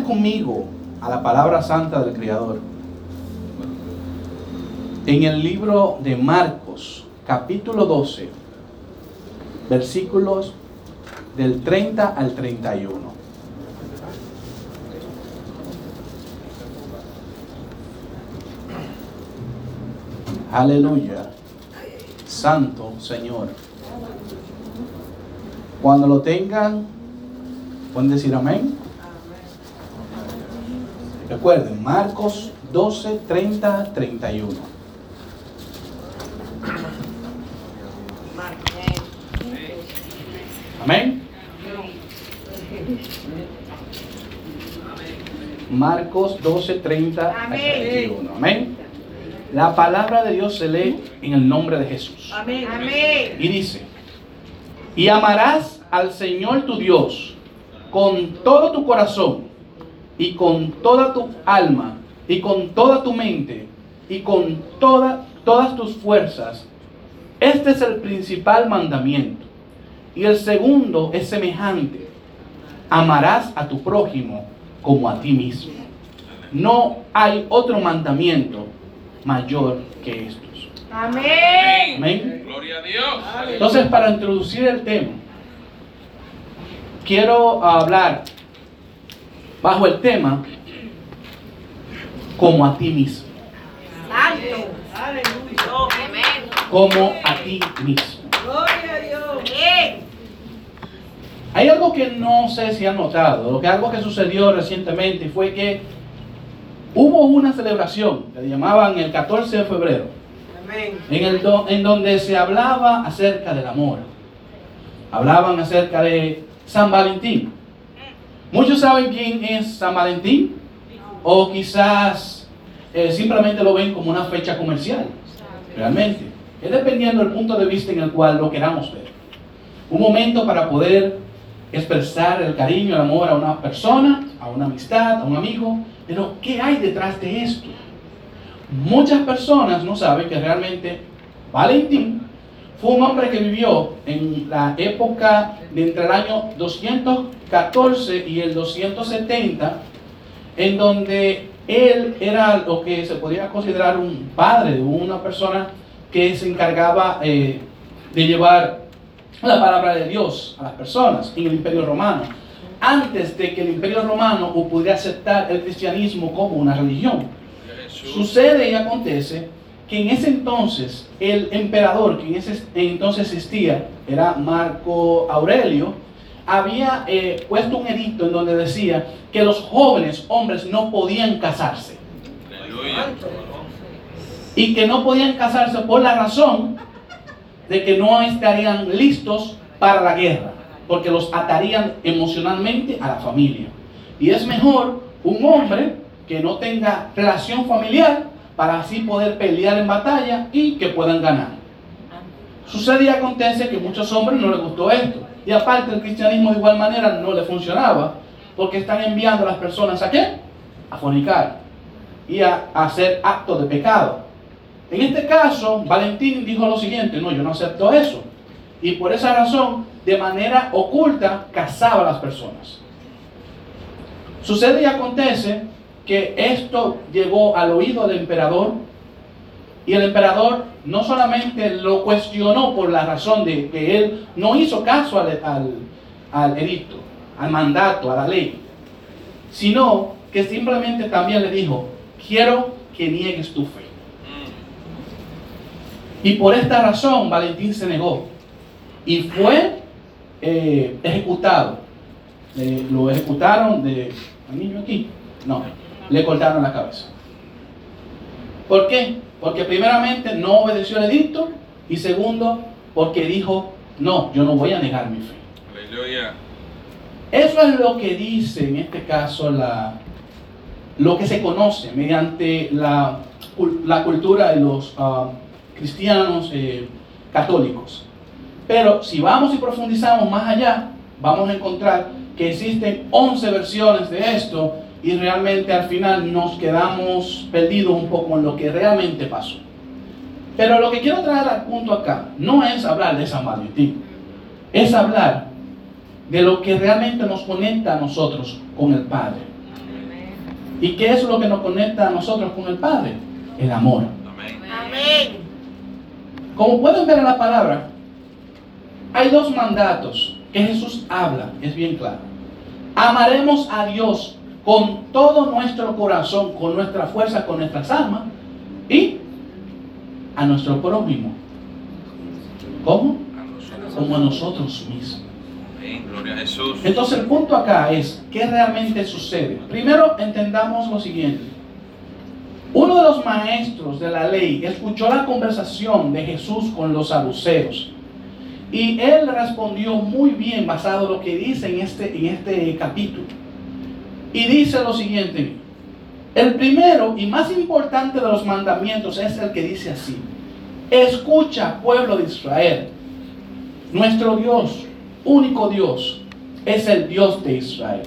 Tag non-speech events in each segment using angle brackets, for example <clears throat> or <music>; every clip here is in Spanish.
conmigo a la palabra santa del Creador. En el libro de Marcos, capítulo 12, versículos del 30 al 31. Aleluya. Santo Señor. Cuando lo tengan, pueden decir amén. Recuerden, Marcos 12, 30, 31. Amén. Marcos 12, 30 31. Amén. La palabra de Dios se lee en el nombre de Jesús. Amén. Y dice, y amarás al Señor tu Dios con todo tu corazón y con toda tu alma y con toda tu mente y con toda, todas tus fuerzas. Este es el principal mandamiento. Y el segundo es semejante. Amarás a tu prójimo como a ti mismo. No hay otro mandamiento mayor que estos. Amén. Amén. Gloria a Dios. Entonces, para introducir el tema, quiero hablar bajo el tema como a ti mismo. Santo. Aleluya. Como a ti mismo. Gloria a Dios. Amén. Hay algo que no sé si han notado, lo que algo que sucedió recientemente fue que hubo una celebración que le llamaban el 14 de febrero, en, el do- en donde se hablaba acerca del amor. Hablaban acerca de San Valentín. Muchos saben quién es San Valentín o quizás eh, simplemente lo ven como una fecha comercial. Realmente. Es dependiendo del punto de vista en el cual lo queramos ver. Un momento para poder expresar el cariño, el amor a una persona, a una amistad, a un amigo. Pero, ¿qué hay detrás de esto? Muchas personas no saben que realmente Valentín fue un hombre que vivió en la época de entre el año 214 y el 270, en donde él era lo que se podría considerar un padre de una persona que se encargaba eh, de llevar la palabra de Dios a las personas en el imperio romano, antes de que el imperio romano pudiera aceptar el cristianismo como una religión. Sucede y acontece que en ese entonces el emperador que en ese entonces existía, era Marco Aurelio, había eh, puesto un edicto en donde decía que los jóvenes hombres no podían casarse Aleluya. y que no podían casarse por la razón de que no estarían listos para la guerra, porque los atarían emocionalmente a la familia. Y es mejor un hombre que no tenga relación familiar para así poder pelear en batalla y que puedan ganar. Sucede y acontece que a muchos hombres no les gustó esto. Y aparte el cristianismo de igual manera no le funcionaba, porque están enviando a las personas a qué? A fornicar y a, hacer actos de pecado. En este caso, Valentín dijo lo siguiente, no, yo no acepto eso. Y por esa razón, de manera oculta, casaba a las personas. Sucede y acontece que esto llegó al oído del emperador y el emperador no solamente lo cuestionó por la razón de que él no hizo caso al, al, al edicto, al mandato, a la ley, sino que simplemente también le dijo, quiero que niegues tu fe. Y por esta razón Valentín se negó y fue eh, ejecutado. Eh, lo ejecutaron de... ¿Hay niño aquí? No, le cortaron la cabeza. ¿Por qué? Porque primeramente no obedeció el edicto y segundo, porque dijo, no, yo no voy a negar mi fe. Aleluya. Eso es lo que dice en este caso la, lo que se conoce mediante la, la cultura de los ah, cristianos eh, católicos. Pero si vamos y profundizamos más allá, vamos a encontrar que existen 11 versiones de esto y realmente al final nos quedamos perdidos un poco en lo que realmente pasó. Pero lo que quiero traer al punto acá no es hablar de San Valentín, es hablar de lo que realmente nos conecta a nosotros con el Padre. ¿Y qué es lo que nos conecta a nosotros con el Padre? El amor. Amén. Como pueden ver en la palabra, hay dos mandatos que Jesús habla, es bien claro. Amaremos a Dios con todo nuestro corazón, con nuestra fuerza, con nuestras almas y a nuestro prójimo. ¿Cómo? Como a nosotros mismos. Entonces el punto acá es, ¿qué realmente sucede? Primero entendamos lo siguiente. Uno de los maestros de la ley escuchó la conversación de Jesús con los saduceos. Y él respondió muy bien basado en lo que dice en este, en este capítulo. Y dice lo siguiente. El primero y más importante de los mandamientos es el que dice así. Escucha, pueblo de Israel. Nuestro Dios, único Dios, es el Dios de Israel.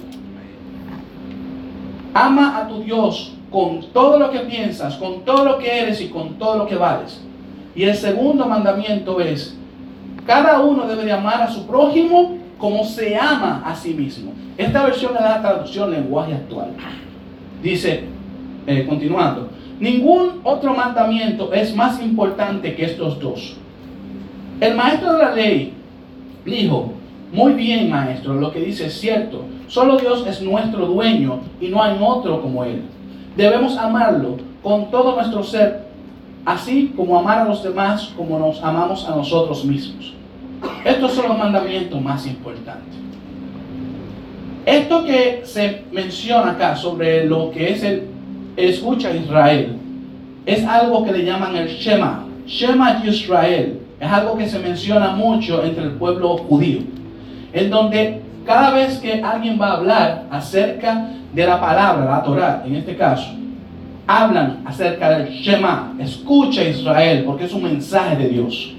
Ama a tu Dios con todo lo que piensas, con todo lo que eres y con todo lo que vales. Y el segundo mandamiento es, cada uno debe de amar a su prójimo como se ama a sí mismo. Esta versión es la traducción lenguaje actual. Dice, eh, continuando, ningún otro mandamiento es más importante que estos dos. El maestro de la ley dijo, muy bien maestro, lo que dice es cierto, solo Dios es nuestro dueño y no hay otro como Él. Debemos amarlo con todo nuestro ser, así como amar a los demás como nos amamos a nosotros mismos. Estos son los mandamientos más importantes. Esto que se menciona acá sobre lo que es el escucha Israel, es algo que le llaman el Shema. Shema Israel. Es algo que se menciona mucho entre el pueblo judío. En donde cada vez que alguien va a hablar acerca de la palabra, la Torah, en este caso, hablan acerca del Shema. Escucha Israel, porque es un mensaje de Dios.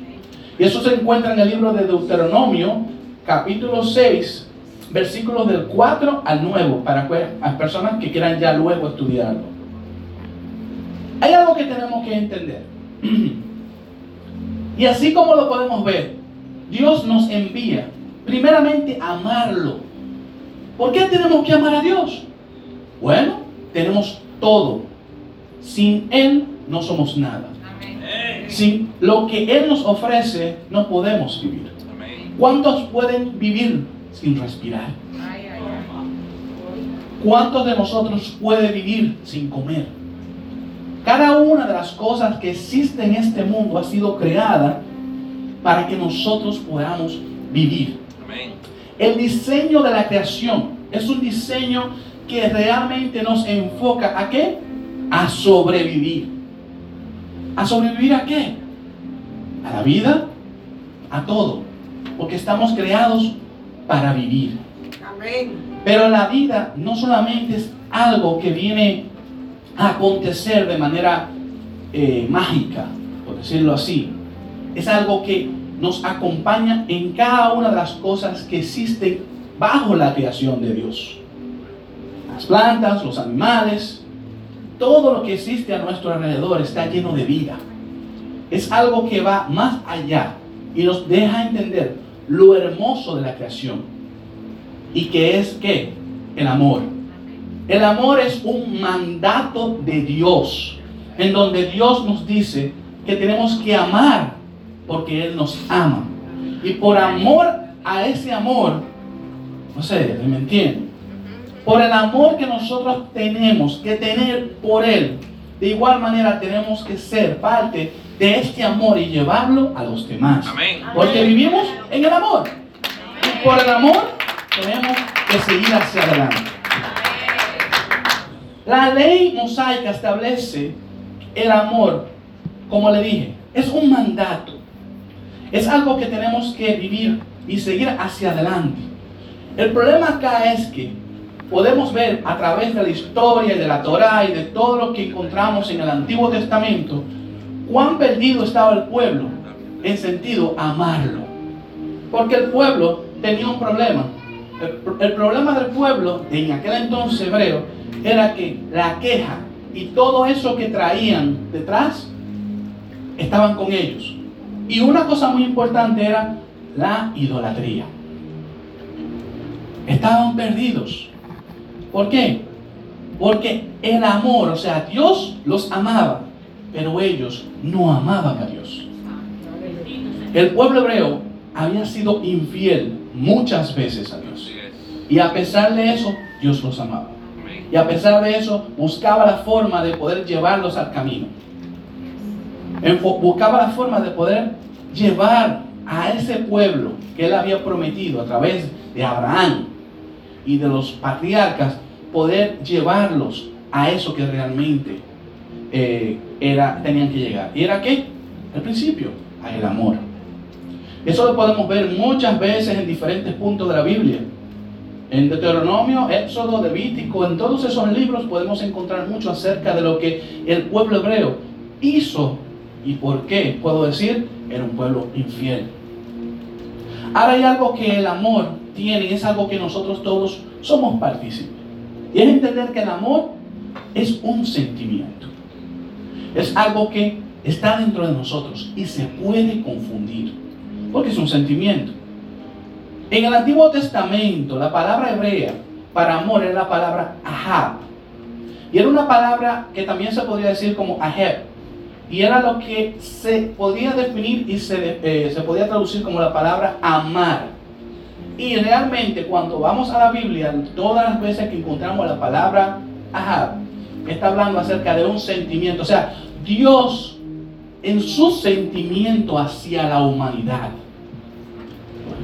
Y eso se encuentra en el libro de Deuteronomio, capítulo 6, versículos del 4 al 9, para las personas que quieran ya luego estudiarlo. Hay algo que tenemos que entender. <clears throat> Y así como lo podemos ver, Dios nos envía primeramente a amarlo. ¿Por qué tenemos que amar a Dios? Bueno, tenemos todo. Sin Él no somos nada. Sin lo que Él nos ofrece no podemos vivir. ¿Cuántos pueden vivir sin respirar? ¿Cuántos de nosotros puede vivir sin comer? Cada una de las cosas que existen en este mundo ha sido creada para que nosotros podamos vivir. El diseño de la creación es un diseño que realmente nos enfoca a qué? A sobrevivir. ¿A sobrevivir a qué? A la vida, a todo. Porque estamos creados para vivir. Amén. Pero la vida no solamente es algo que viene a acontecer de manera eh, mágica, por decirlo así. Es algo que nos acompaña en cada una de las cosas que existen bajo la creación de Dios. Las plantas, los animales, todo lo que existe a nuestro alrededor está lleno de vida. Es algo que va más allá y nos deja entender lo hermoso de la creación. Y que es que el amor. El amor es un mandato de Dios, en donde Dios nos dice que tenemos que amar porque Él nos ama. Y por amor a ese amor, no sé, ¿me entienden? Por el amor que nosotros tenemos que tener por Él, de igual manera tenemos que ser parte de este amor y llevarlo a los demás. Amén. Porque vivimos en el amor. Y por el amor tenemos que seguir hacia adelante. La ley mosaica establece el amor, como le dije, es un mandato. Es algo que tenemos que vivir y seguir hacia adelante. El problema acá es que podemos ver a través de la historia y de la Torá y de todo lo que encontramos en el Antiguo Testamento cuán perdido estaba el pueblo en sentido amarlo. Porque el pueblo tenía un problema. El, el problema del pueblo en aquel entonces hebreo era que la queja y todo eso que traían detrás estaban con ellos. Y una cosa muy importante era la idolatría. Estaban perdidos. ¿Por qué? Porque el amor, o sea, Dios los amaba, pero ellos no amaban a Dios. El pueblo hebreo había sido infiel muchas veces a Dios. Y a pesar de eso, Dios los amaba. Y a pesar de eso, buscaba la forma de poder llevarlos al camino. Buscaba la forma de poder llevar a ese pueblo que él había prometido a través de Abraham y de los patriarcas, poder llevarlos a eso que realmente eh, era, tenían que llegar. ¿Y era qué? El principio, a el amor. Eso lo podemos ver muchas veces en diferentes puntos de la Biblia. En Deuteronomio, Éxodo, Levítico, en todos esos libros podemos encontrar mucho acerca de lo que el pueblo hebreo hizo y por qué, puedo decir, era un pueblo infiel. Ahora hay algo que el amor tiene y es algo que nosotros todos somos partícipes. Y es entender que el amor es un sentimiento. Es algo que está dentro de nosotros y se puede confundir. Porque es un sentimiento. En el Antiguo Testamento, la palabra hebrea para amor era la palabra ahab. Y era una palabra que también se podría decir como aheb. Y era lo que se podía definir y se, eh, se podía traducir como la palabra amar. Y realmente cuando vamos a la Biblia, todas las veces que encontramos la palabra ahab, está hablando acerca de un sentimiento. O sea, Dios en su sentimiento hacia la humanidad.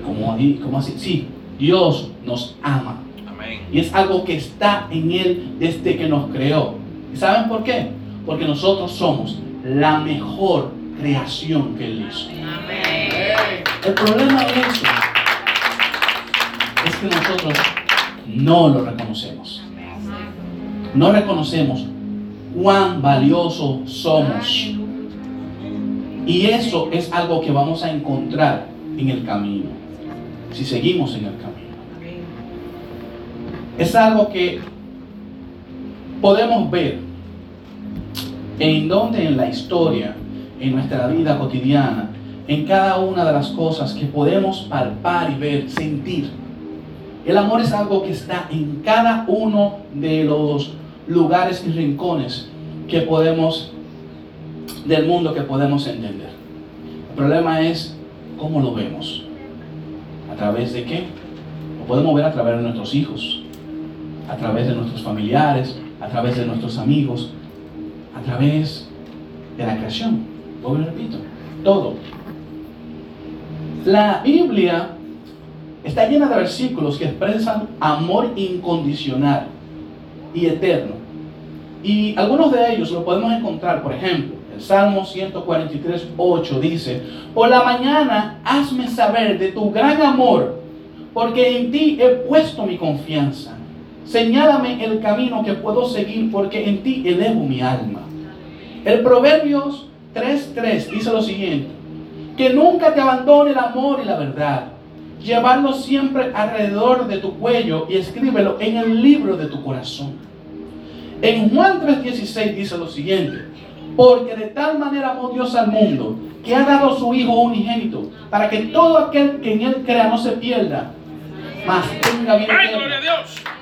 Como, como así, sí, Dios nos ama. Amén. Y es algo que está en Él desde que nos creó. ¿Y saben por qué? Porque nosotros somos la mejor creación que Él hizo. El problema es nosotros no lo reconocemos. No reconocemos cuán valiosos somos. Y eso es algo que vamos a encontrar en el camino. Si seguimos en el camino. Es algo que podemos ver en donde en la historia, en nuestra vida cotidiana, en cada una de las cosas que podemos palpar y ver, sentir. El amor es algo que está en cada uno de los lugares y rincones que podemos, del mundo que podemos entender. El problema es cómo lo vemos. ¿A través de qué? Lo podemos ver a través de nuestros hijos, a través de nuestros familiares, a través de nuestros amigos, a través de la creación. Vuelvo repito, todo. La Biblia está llena de versículos que expresan amor incondicional y eterno. Y algunos de ellos lo podemos encontrar, por ejemplo, el Salmo 143, 8 dice, por la mañana hazme saber de tu gran amor, porque en ti he puesto mi confianza. Señálame el camino que puedo seguir, porque en ti elevo mi alma. El Proverbios 3.3 dice lo siguiente, que nunca te abandone el amor y la verdad. Llevarlo siempre alrededor de tu cuello y escríbelo en el libro de tu corazón. En Juan 3:16 dice lo siguiente, porque de tal manera amó Dios al mundo, que ha dado a su Hijo unigénito, para que todo aquel que en él crea no se pierda, mas tenga vida.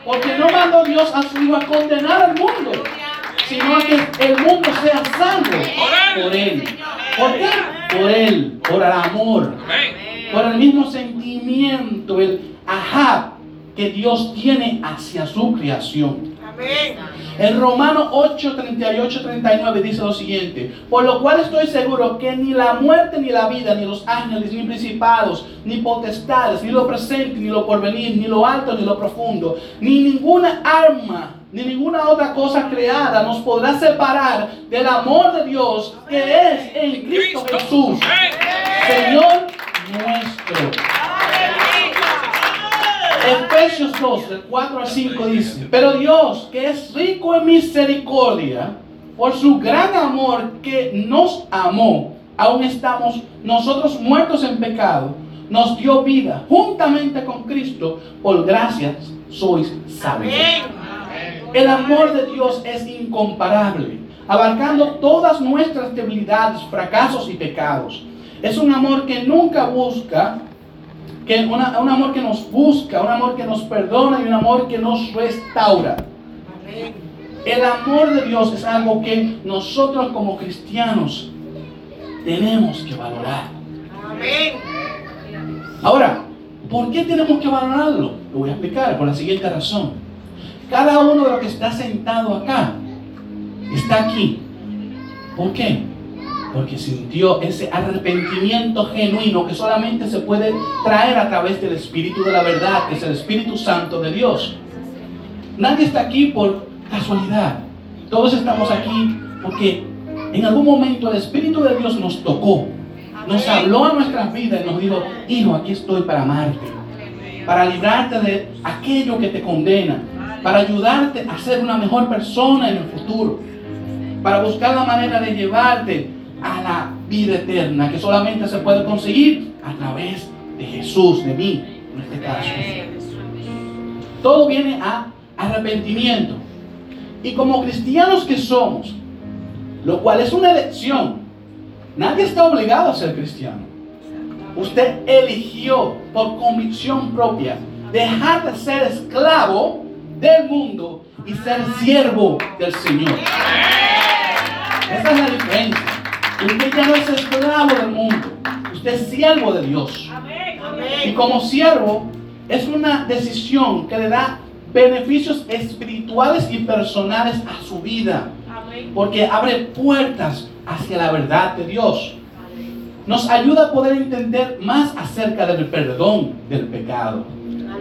Porque no mandó Dios a su Hijo a condenar al mundo, sino a que el mundo sea salvo por Él. ¿Por qué? Por Él, por el amor, Amén. Por el mismo sentimiento, el ajá que Dios tiene hacia su creación. En Romanos 8, 38, 39 dice lo siguiente, por lo cual estoy seguro que ni la muerte, ni la vida, ni los ángeles, ni principados, ni potestades, ni lo presente, ni lo porvenir, ni lo alto, ni lo profundo, ni ninguna arma, ni ninguna otra cosa creada nos podrá separar del amor de Dios que es en Cristo Jesús, Amén. Señor nuestro. Efesios 2, del 4 al 5 dice, pero Dios, que es rico en misericordia, por su gran amor que nos amó, aún estamos nosotros muertos en pecado, nos dio vida juntamente con Cristo, por gracias sois salvos. El amor de Dios es incomparable, abarcando todas nuestras debilidades, fracasos y pecados. Es un amor que nunca busca, que una- un amor que nos busca, un amor que nos perdona y un amor que nos restaura. El amor de Dios es algo que nosotros como cristianos tenemos que valorar. Amén. Ahora, ¿por qué tenemos que valorarlo? Lo voy a explicar por la siguiente razón. Cada uno de los que está sentado acá está aquí. ¿Por qué? Porque sintió ese arrepentimiento genuino que solamente se puede traer a través del Espíritu de la verdad, que es el Espíritu Santo de Dios. Nadie está aquí por casualidad. Todos estamos aquí porque en algún momento el Espíritu de Dios nos tocó, nos habló a nuestras vidas y nos dijo, hijo, aquí estoy para amarte, para librarte de aquello que te condena, para ayudarte a ser una mejor persona en el futuro, para buscar la manera de llevarte a la vida eterna que solamente se puede conseguir a través de Jesús, de mí, en este caso. Todo viene a arrepentimiento. Y como cristianos que somos, lo cual es una elección, nadie está obligado a ser cristiano. Usted eligió por convicción propia dejar de ser esclavo del mundo y ser siervo del Señor. Esa es la diferencia. Usted ya no es esclavo del mundo, usted es siervo de Dios. Y como siervo es una decisión que le da beneficios espirituales y personales a su vida. Porque abre puertas hacia la verdad de Dios. Nos ayuda a poder entender más acerca del perdón del pecado.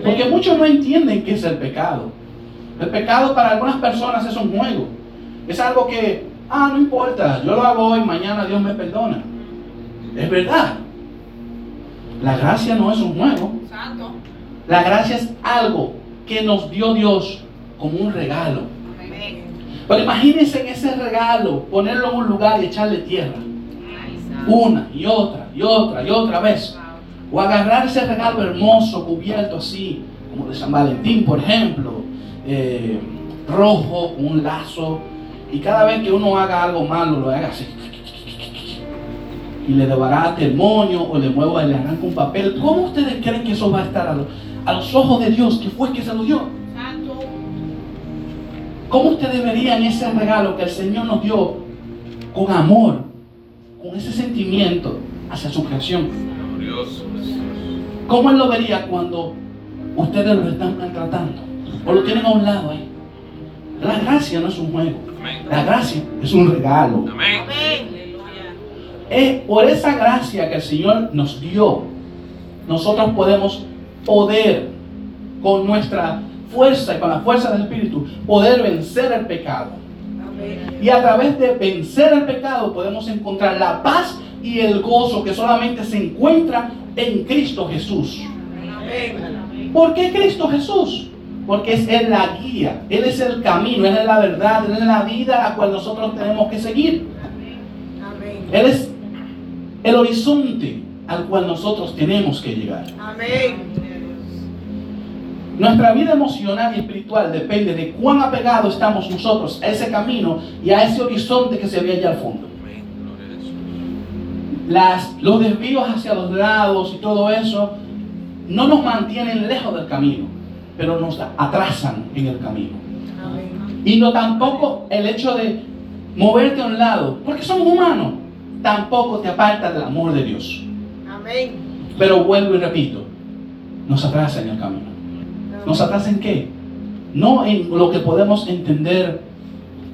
Porque muchos no entienden qué es el pecado. El pecado para algunas personas es un juego. Es algo que, ah, no importa, yo lo hago hoy, mañana Dios me perdona. Es verdad. La gracia no es un juego. La gracia es algo que nos dio Dios como un regalo. Pero imagínense en ese regalo, ponerlo en un lugar y echarle tierra. Una y otra y otra y otra vez. O agarrar ese regalo hermoso, cubierto así, como de San Valentín, por ejemplo, eh, rojo, un lazo, y cada vez que uno haga algo malo, lo haga así. Y le debarate el moño o le mueva y le arranca un papel. ¿Cómo ustedes creen que eso va a estar a, lo, a los ojos de Dios, que fue que se lo dio? ¿Cómo ustedes verían ese regalo que el Señor nos dio con amor, con ese sentimiento hacia su creación? ¿Cómo Él lo vería cuando ustedes lo están maltratando? O lo tienen a un lado ahí. La gracia no es un juego. La gracia es un regalo. Es por esa gracia que el Señor nos dio, nosotros podemos poder con nuestra fuerza y con la fuerza del Espíritu poder vencer el pecado. Y a través de vencer el pecado podemos encontrar la paz y el gozo que solamente se encuentra en Cristo Jesús. ¿Por qué Cristo Jesús? Porque es Él la guía, Él es el camino, Él es la verdad, Él es la vida a la cual nosotros tenemos que seguir. Él es el horizonte al cual nosotros tenemos que llegar. Nuestra vida emocional y espiritual depende de cuán apegados estamos nosotros a ese camino y a ese horizonte que se ve allá al fondo. Las, los desvíos hacia los lados y todo eso no nos mantienen lejos del camino, pero nos atrasan en el camino. Y no tampoco el hecho de moverte a un lado, porque somos humanos, tampoco te aparta del amor de Dios. Pero vuelvo y repito, nos atrasa en el camino. ¿Nos atrasa en qué? No en lo que podemos entender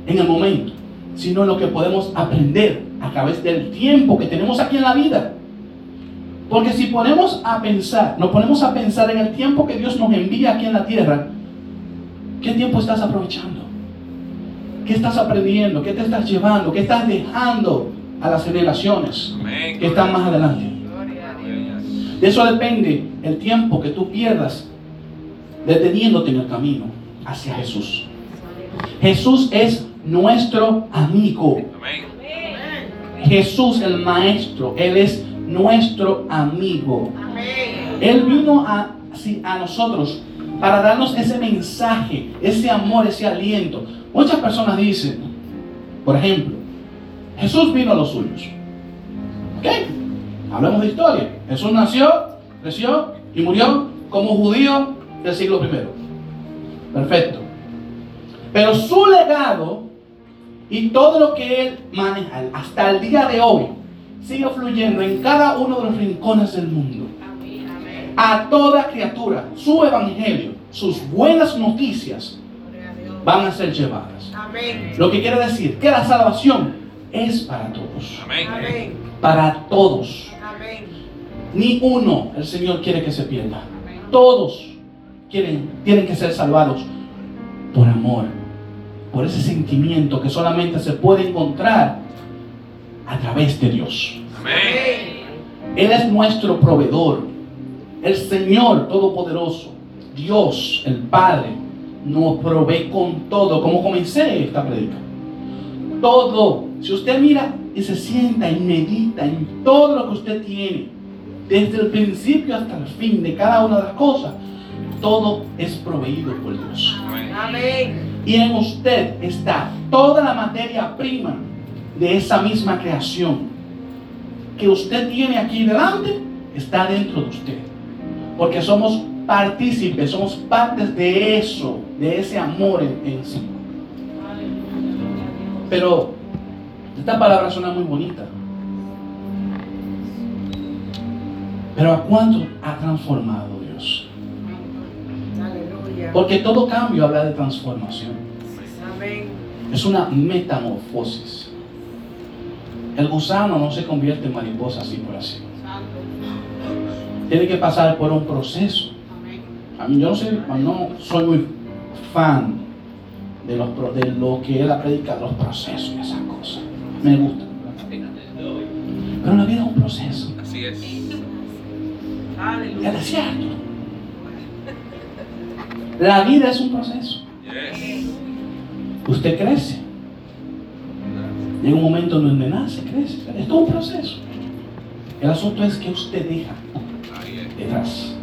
en el momento, sino en lo que podemos aprender a través del tiempo que tenemos aquí en la vida. Porque si ponemos a pensar, nos ponemos a pensar en el tiempo que Dios nos envía aquí en la tierra, ¿qué tiempo estás aprovechando? ¿Qué estás aprendiendo? ¿Qué te estás llevando? ¿Qué estás dejando a las generaciones que están más adelante? De eso depende el tiempo que tú pierdas deteniéndote en el camino hacia Jesús. Jesús es nuestro amigo. Jesús el Maestro, Él es nuestro amigo. Él vino a, a nosotros para darnos ese mensaje, ese amor, ese aliento. Muchas personas dicen, por ejemplo, Jesús vino a los suyos. ¿Ok? Hablemos de historia. Jesús nació, creció y murió como judío del siglo I. Perfecto. Pero su legado y todo lo que él maneja hasta el día de hoy sigue fluyendo en cada uno de los rincones del mundo. A toda criatura, su evangelio, sus buenas noticias van a ser llevadas. Lo que quiere decir que la salvación es para todos. Para todos. Ni uno el Señor quiere que se pierda. Todos quieren, tienen que ser salvados por amor, por ese sentimiento que solamente se puede encontrar a través de Dios. Amén. Él es nuestro proveedor, el Señor Todopoderoso, Dios, el Padre, nos provee con todo, como comencé esta predica. Todo. Si usted mira y se sienta y medita en todo lo que usted tiene, desde el principio hasta el fin de cada una de las cosas, todo es proveído por Dios. Amén. Amén. Y en usted está toda la materia prima de esa misma creación que usted tiene aquí delante, está dentro de usted. Porque somos partícipes, somos partes de eso, de ese amor en, sí. Pero esta palabra suena muy bonita. Pero ¿a cuánto ha transformado Dios? Porque todo cambio habla de transformación. Es una metamorfosis. El gusano no se convierte en mariposa así por así. Tiene que pasar por un proceso. A mí yo no, sé, no soy muy fan de, los, de lo que él ha predicado, los procesos y esas cosas. Me gusta. Pero la vida es un proceso. Así es. Aleluya. desierto. La vida es un proceso. Usted crece. Llega un momento en donde nace, crece. Es todo un proceso. El asunto es que usted deja detrás,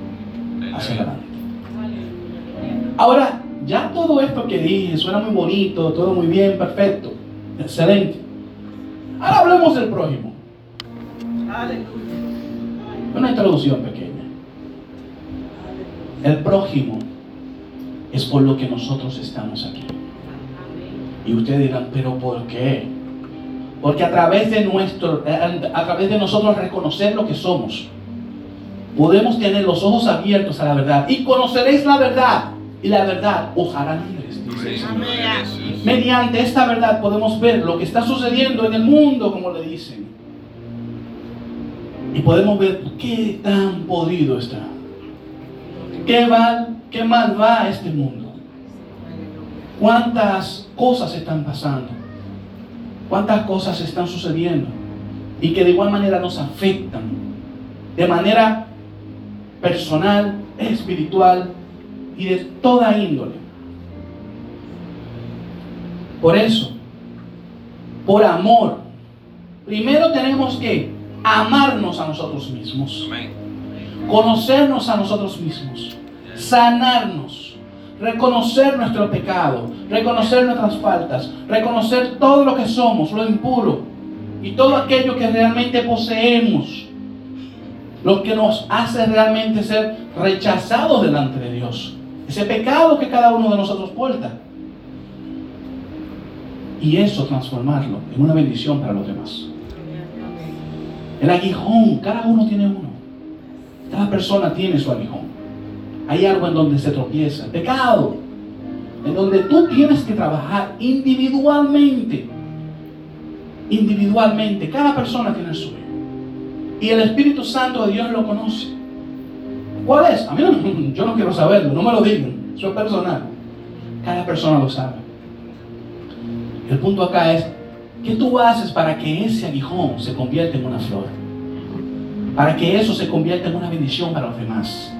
hacia adelante. Ahora, ya todo esto que dije suena muy bonito, todo muy bien, perfecto, excelente. Ahora hablemos del prójimo. Una introducción pequeña. El prójimo es por lo que nosotros estamos aquí. Y ustedes dirán, pero ¿por qué? Porque a través de nuestro, a través de nosotros reconocer lo que somos, podemos tener los ojos abiertos a la verdad y conoceréis la verdad y la verdad os hará libres. dice. Mediante esta verdad podemos ver lo que está sucediendo en el mundo, como le dicen. Y podemos ver qué tan podrido está. Qué mal, qué mal va este mundo. Cuántas cosas están pasando. Cuántas cosas están sucediendo. Y que de igual manera nos afectan. De manera personal, espiritual y de toda índole. Por eso, por amor, primero tenemos que amarnos a nosotros mismos, conocernos a nosotros mismos, sanarnos, reconocer nuestro pecado, reconocer nuestras faltas, reconocer todo lo que somos, lo impuro y todo aquello que realmente poseemos, lo que nos hace realmente ser rechazados delante de Dios, ese pecado que cada uno de nosotros porta y eso transformarlo en una bendición para los demás. El aguijón, cada uno tiene uno. Cada persona tiene su aguijón. Hay algo en donde se tropieza. Pecado. En donde tú tienes que trabajar individualmente. Individualmente. Cada persona tiene el suyo. Y el Espíritu Santo de Dios lo conoce. ¿Cuál es? A mí no, <laughs> yo no quiero saberlo. No me lo digan. Eso es personal. Cada persona lo sabe. El punto acá es, ¿qué tú haces para que ese aguijón se convierta en una flor? Para que eso se convierta en una bendición para los demás.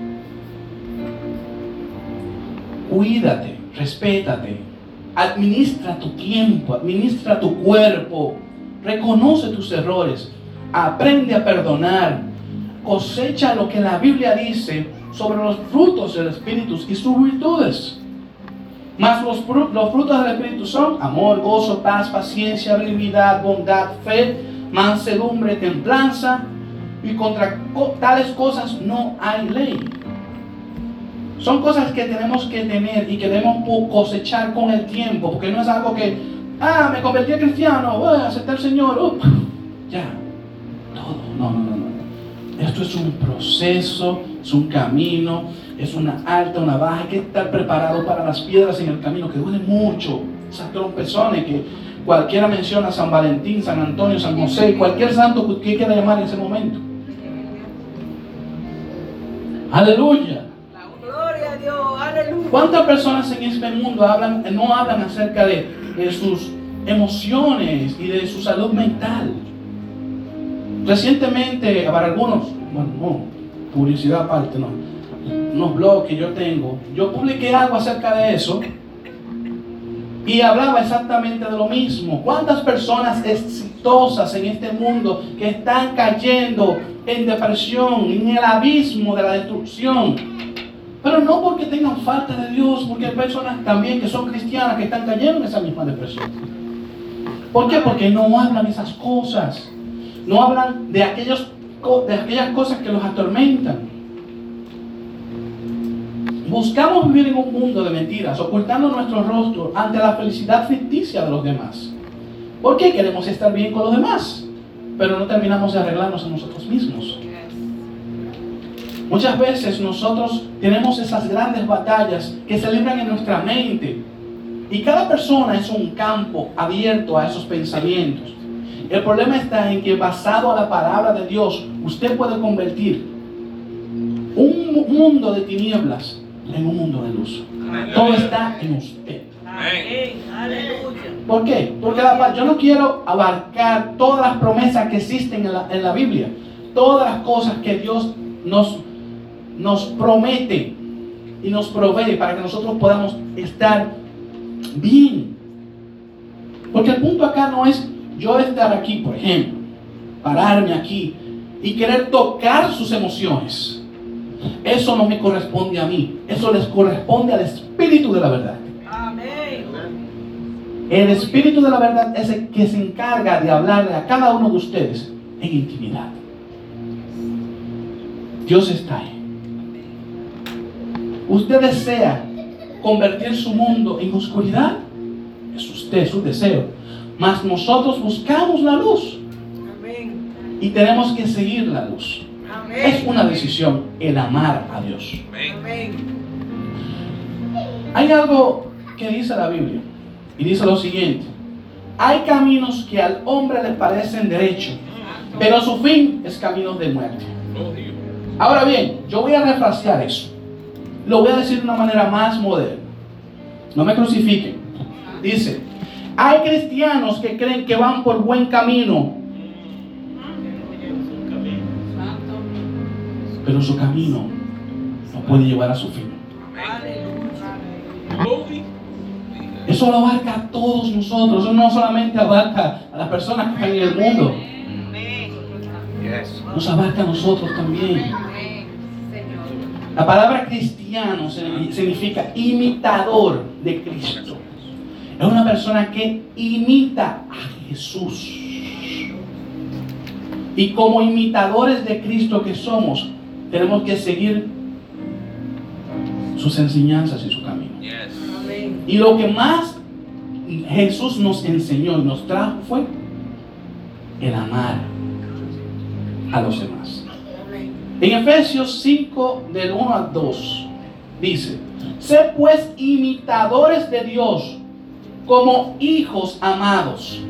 Cuídate, respétate, administra tu tiempo, administra tu cuerpo, reconoce tus errores, aprende a perdonar, cosecha lo que la Biblia dice sobre los frutos del Espíritu y sus virtudes. Mas los, los frutos del Espíritu son amor, gozo, paz, paciencia, benignidad, bondad, fe, mansedumbre, templanza. Y contra co- tales cosas no hay ley. Son cosas que tenemos que tener y que debemos cosechar con el tiempo, porque no es algo que, ah, me convertí a cristiano, voy a aceptar al Señor, uh, <laughs> ya, todo, no, no, no, no. Esto es un proceso, es un camino, es una alta, una baja, hay que estar preparado para las piedras en el camino, que duele mucho, esas trompezones que cualquiera menciona, San Valentín, San Antonio, San José, cualquier santo que quiera llamar en ese momento. Aleluya. ¿Cuántas personas en este mundo hablan, no hablan acerca de, de sus emociones y de su salud mental? Recientemente, para algunos, bueno, no, publicidad aparte, no, unos blogs que yo tengo, yo publiqué algo acerca de eso y hablaba exactamente de lo mismo. ¿Cuántas personas exitosas en este mundo que están cayendo en depresión, en el abismo de la destrucción? Pero no porque tengan falta de Dios, porque hay personas también que son cristianas que están cayendo en esa misma depresión. ¿Por qué? Porque no hablan esas cosas. No hablan de, aquellos, de aquellas cosas que los atormentan. Buscamos vivir en un mundo de mentiras, ocultando nuestro rostro ante la felicidad ficticia de los demás. ¿Por qué queremos estar bien con los demás? Pero no terminamos de arreglarnos a nosotros mismos. Muchas veces nosotros tenemos esas grandes batallas que se libran en nuestra mente. Y cada persona es un campo abierto a esos pensamientos. El problema está en que basado a la palabra de Dios, usted puede convertir un mu- mundo de tinieblas en un mundo de luz. Todo está en usted. Amén. ¿Por qué? Porque la yo no quiero abarcar todas las promesas que existen en la, en la Biblia, todas las cosas que Dios nos, nos promete y nos provee para que nosotros podamos estar bien. Porque el punto acá no es yo estar aquí, por ejemplo, pararme aquí y querer tocar sus emociones. Eso no me corresponde a mí, eso les corresponde al Espíritu de la verdad. Amén. El Espíritu de la verdad es el que se encarga de hablarle a cada uno de ustedes en intimidad. Dios está ahí. Usted desea convertir su mundo en oscuridad. Es usted, su deseo. Mas nosotros buscamos la luz Amén. y tenemos que seguir la luz. Amén. Es una decisión el amar a Dios. Amén. Hay algo que dice la Biblia y dice lo siguiente. Hay caminos que al hombre le parecen derechos, pero su fin es camino de muerte. Ahora bien, yo voy a refrasear eso. Lo voy a decir de una manera más moderna. No me crucifiquen. Dice, hay cristianos que creen que van por buen camino, pero su camino no puede llevar a su fin. Eso lo abarca a todos nosotros. Eso no solamente abarca a las personas que están en el mundo. Nos abarca a nosotros también. La palabra cristiano significa imitador de Cristo. Es una persona que imita a Jesús. Y como imitadores de Cristo que somos, tenemos que seguir sus enseñanzas y su camino. Y lo que más Jesús nos enseñó y nos trajo fue el amar a los demás. En Efesios 5, del 1 al 2, dice, Sed pues imitadores de Dios como hijos amados,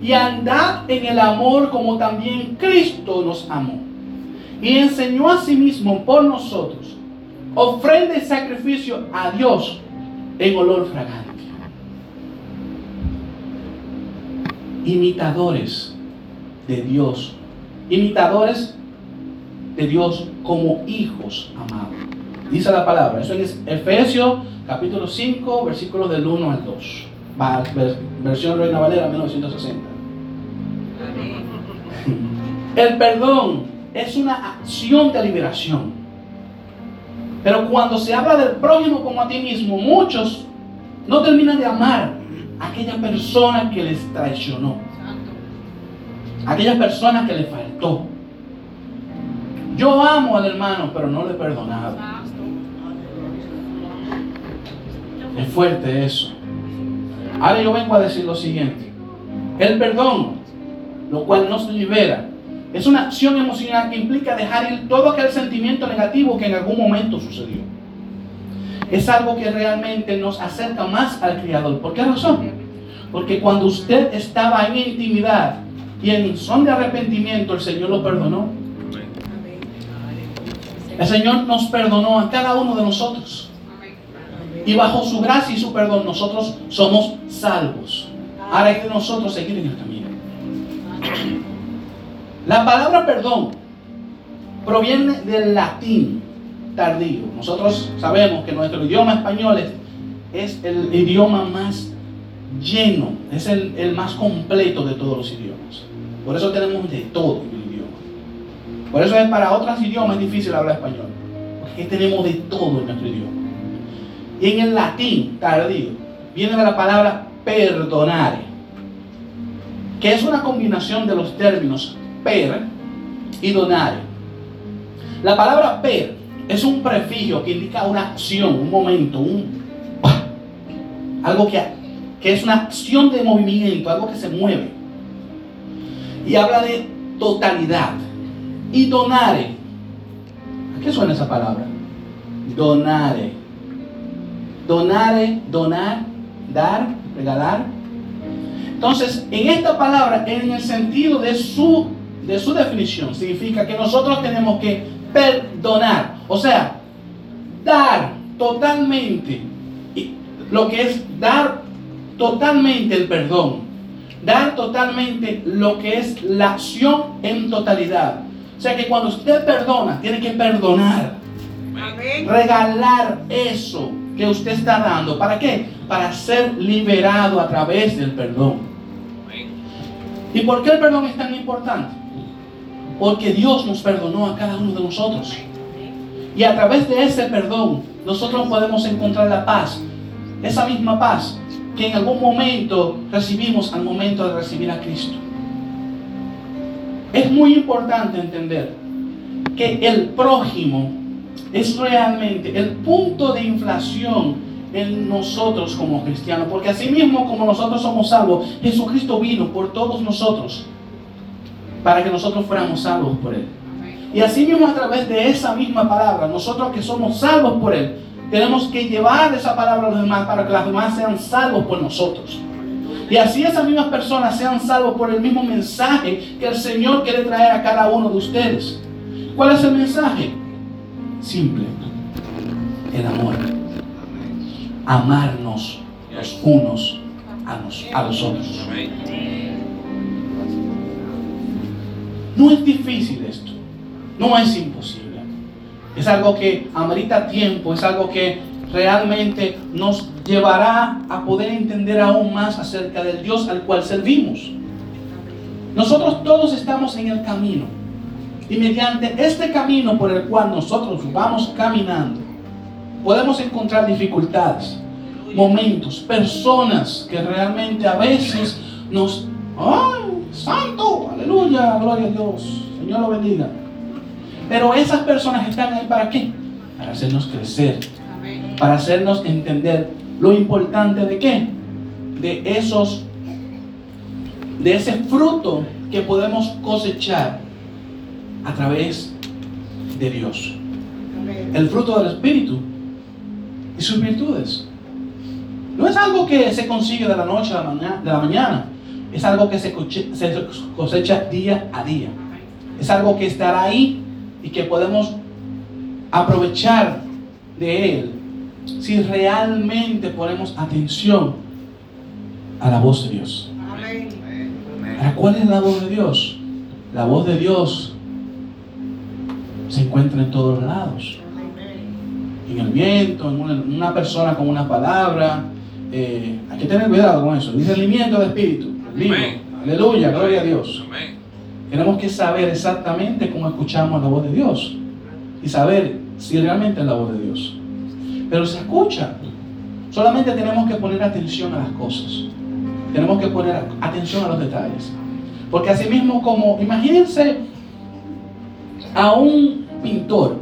y andad en el amor como también Cristo nos amó, y enseñó a sí mismo por nosotros, ofrenda y sacrificio a Dios en olor fragante. Imitadores de Dios, imitadores de Dios como hijos amados. Dice la palabra, eso es Efesios capítulo 5, versículos del 1 al 2. Va, ver- versión Reina Valera 1960. El perdón es una acción de liberación. Pero cuando se habla del prójimo como a ti mismo, muchos no terminan de amar a aquella persona que les traicionó. Aquella persona que le faltó. Yo amo al hermano, pero no le he perdonado. Es fuerte eso. Ahora yo vengo a decir lo siguiente. El perdón, lo cual nos libera, es una acción emocional que implica dejar ir todo aquel sentimiento negativo que en algún momento sucedió. Es algo que realmente nos acerca más al Creador. ¿Por qué razón? Porque cuando usted estaba en intimidad y en son de arrepentimiento, el Señor lo perdonó. El Señor nos perdonó a cada uno de nosotros. Y bajo su gracia y su perdón nosotros somos salvos. Ahora hay que nosotros seguir en el camino. La palabra perdón proviene del latín tardío. Nosotros sabemos que nuestro idioma español es, es el idioma más lleno, es el, más completo de todos los idiomas. Por eso tenemos de todo en. Por eso es para otros idiomas difícil hablar español. Porque tenemos de todo en nuestro idioma. Y en el latín tardío viene de la palabra perdonare, que es una combinación de los términos per y donare. La palabra per es un prefijo que indica una acción, un momento, un algo que, que es una acción de movimiento, algo que se mueve. Y habla de totalidad. Y donare. ¿A qué suena esa palabra? Donare. Donare, donar, dar, regalar. Entonces, en esta palabra, en el sentido de su, de su definición, significa que nosotros tenemos que perdonar. O sea, dar totalmente, lo que es dar totalmente el perdón. Dar totalmente lo que es la acción en totalidad. O sea que cuando usted perdona, tiene que perdonar. Amén. Regalar eso que usted está dando. ¿Para qué? Para ser liberado a través del perdón. ¿Y por qué el perdón es tan importante? Porque Dios nos perdonó a cada uno de nosotros. Y a través de ese perdón, nosotros podemos encontrar la paz. Esa misma paz que en algún momento recibimos al momento de recibir a Cristo. Es muy importante entender que el prójimo es realmente el punto de inflación en nosotros como cristianos. Porque así mismo como nosotros somos salvos, Jesucristo vino por todos nosotros para que nosotros fuéramos salvos por Él. Y así mismo a través de esa misma palabra, nosotros que somos salvos por Él, tenemos que llevar esa palabra a los demás para que los demás sean salvos por nosotros. Y así esas mismas personas sean salvos por el mismo mensaje que el Señor quiere traer a cada uno de ustedes. ¿Cuál es el mensaje? Simple. El amor. Amarnos los unos a los, otros. No es difícil esto. No es imposible. Es algo que amerita tiempo, es algo que realmente nos llevará a poder entender aún más acerca del Dios al cual servimos. Nosotros todos estamos en el camino. Y mediante este camino por el cual nosotros vamos caminando, podemos encontrar dificultades, momentos, personas que realmente a veces nos... ¡Ay, santo! Aleluya, gloria a Dios. Señor lo bendiga. Pero esas personas están ahí para qué? Para hacernos crecer, para hacernos entender lo importante de qué? De esos, de ese fruto que podemos cosechar a través de Dios. El fruto del Espíritu y sus virtudes. No es algo que se consigue de la noche a la mañana, de la mañana. Es algo que se cosecha día a día. Es algo que estará ahí y que podemos aprovechar de Él si realmente ponemos atención a la voz de Dios. ¿Para cuál es la voz de Dios? La voz de Dios se encuentra en todos lados. En el viento, en una, persona con una palabra. Eh, hay que tener cuidado con eso. Discernimiento de espíritu. Aleluya, gloria a Dios. Tenemos que saber exactamente cómo escuchamos la voz de Dios y saber si realmente es la voz de Dios. Pero se escucha. Solamente tenemos que poner atención a las cosas. Tenemos que poner atención a los detalles. Porque así mismo como, imagínense a un pintor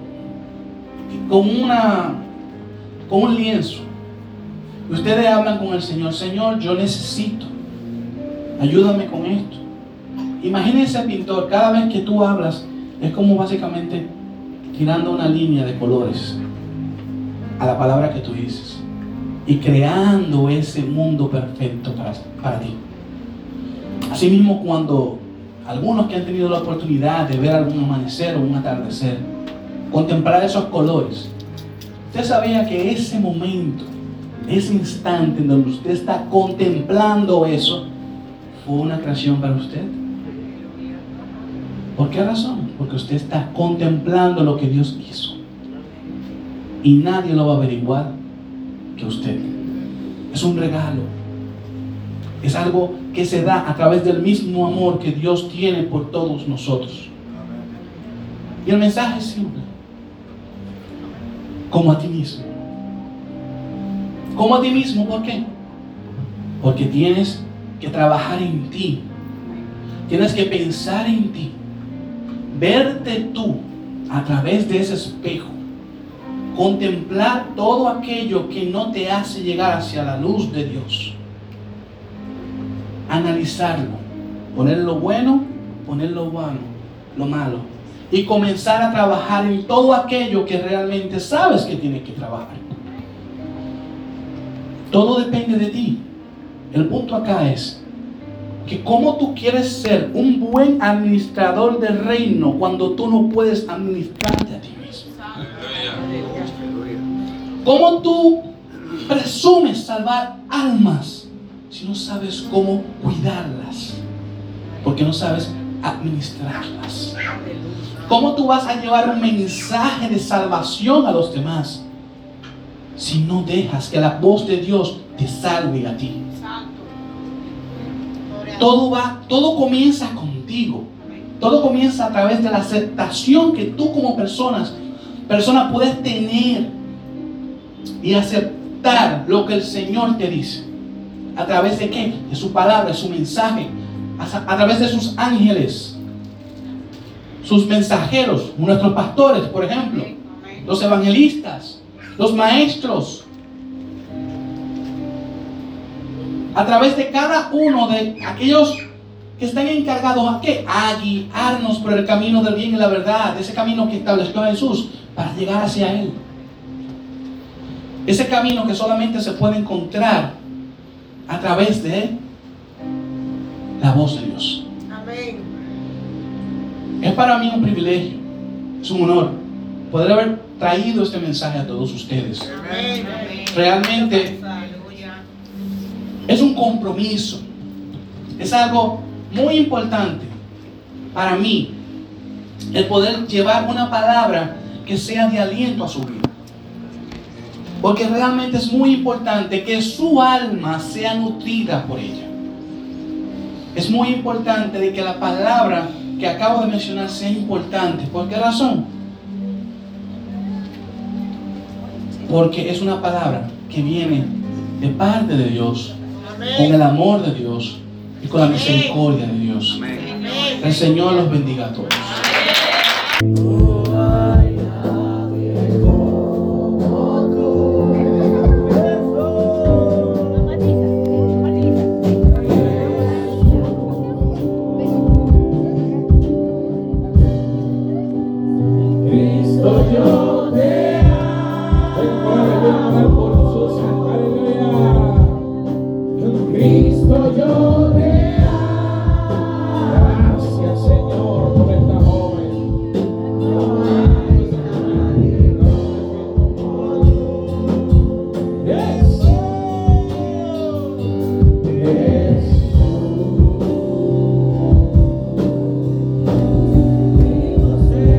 con, una, con un lienzo Ustedes hablan con el Señor, Señor, yo necesito, ayúdame con esto. Imagínense pintor, cada vez que tú hablas, es como básicamente tirando una línea de colores a la palabra que tú dices y creando ese mundo perfecto para, para ti. Asimismo, cuando algunos que han tenido la oportunidad de ver algún amanecer o un atardecer, contemplar esos colores, usted sabía que ese momento, ese instante en donde usted está contemplando eso, fue una creación para usted. ¿Por qué razón? Porque usted está contemplando lo que Dios hizo. Y nadie lo va a averiguar que usted. Es un regalo. Es algo que se da a través del mismo amor que Dios tiene por todos nosotros. Y el mensaje es simple. Como a ti mismo. Como a ti mismo, ¿por qué? Porque tienes que trabajar en ti. Tienes que pensar en ti verte tú a través de ese espejo, contemplar todo aquello que no te hace llegar hacia la luz de Dios, analizarlo, poner lo bueno, poner lo bueno, lo malo, y comenzar a trabajar en todo aquello que realmente sabes que tienes que trabajar. Todo depende de ti. El punto acá es, que cómo tú quieres ser un buen administrador del reino cuando tú no puedes administrarte a ti mismo. ¿Cómo tú presumes salvar almas si no sabes cómo cuidarlas? Porque no sabes administrarlas. ¿Cómo tú vas a llevar un mensaje de salvación a los demás si no dejas que la voz de Dios te salve a ti? Todo va, todo comienza contigo. Todo comienza a través de la aceptación que tú como personas, persona puedes tener y aceptar lo que el Señor te dice. ¿A través de qué? De su palabra, de su mensaje. A, a través de sus ángeles. Sus mensajeros, nuestros pastores, por ejemplo. Los evangelistas, los maestros, a través de cada uno de aquellos que están encargados a qué? A guiarnos por el camino del bien y la verdad, ese camino que estableció Jesús para llegar hacia Él. Ese camino que solamente se puede encontrar a través de la voz de Dios. Amén. Es para mí un privilegio, es un honor poder haber traído este mensaje a todos ustedes. Amén. Realmente es un compromiso. Es algo muy importante para mí el poder llevar una palabra que sea de aliento a su vida. Porque realmente es muy importante que su alma sea nutrida por ella. Es muy importante de que la palabra que acabo de mencionar sea importante. ¿Por qué razón? Porque es una palabra que viene de parte de Dios con el amor de Dios y con la misericordia de Dios. El Señor los bendiga a todos.